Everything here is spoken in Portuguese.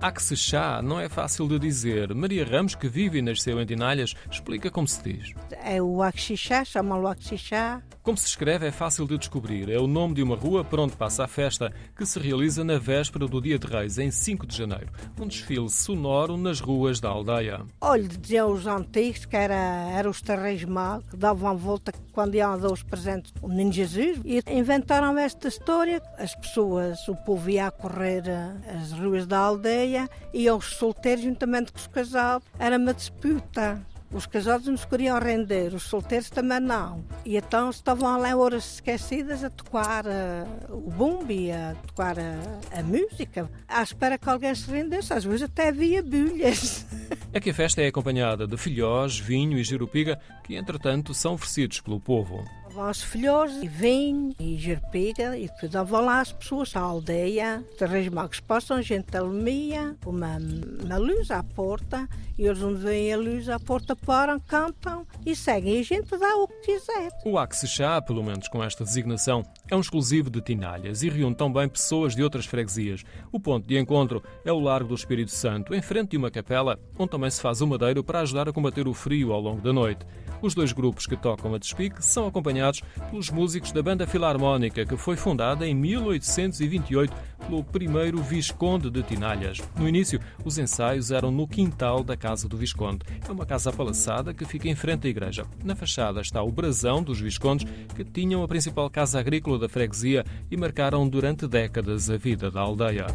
Axexá não é fácil de dizer. Maria Ramos, que vive e nasceu em Dinalhas, explica como se diz. É o Axixá, chama-lo Axixá. Como se escreve é fácil de descobrir. É o nome de uma rua por onde passa a festa, que se realiza na véspera do Dia de Reis, em 5 de janeiro. Um desfile sonoro nas ruas da aldeia. Olha, diziam os antigos que era, era os terreiros magos, que davam volta quando iam dar os presentes ao menino Jesus. E inventaram esta história. As pessoas, o povo ia a correr eh, as ruas da aldeia e os solteiros, juntamente com os casados, era uma disputa. Os casados não se queriam render, os solteiros também não. E então estavam lá horas esquecidas a tocar uh, o bumbi, a tocar a, a, música, à espera que alguém se rendesse. Às vezes até havia bulhas. É que a festa é acompanhada de filhós, vinho e girupiga, que entretanto são oferecidos pelo povo. Os filhos, e vinho, e jerpiga, e depois davam lá as pessoas, à aldeia, os reis magos passam, gente alumia, uma, uma luz à porta, e eles onde vêm a luz à porta param, cantam e seguem, e a gente dá o que quiser. O Axexá, pelo menos com esta designação, é um exclusivo de Tinalhas e reúne também pessoas de outras freguesias. O ponto de encontro é o Largo do Espírito Santo, em frente de uma capela, onde também se faz o madeiro para ajudar a combater o frio ao longo da noite. Os dois grupos que tocam a despique são acompanhados pelos músicos da Banda Filarmónica, que foi fundada em 1828 pelo primeiro Visconde de Tinalhas. No início, os ensaios eram no quintal da Casa do Visconde. É uma casa apalaçada que fica em frente à igreja. Na fachada está o brasão dos Viscondes, que tinham a principal casa agrícola da freguesia e marcaram durante décadas a vida da aldeia.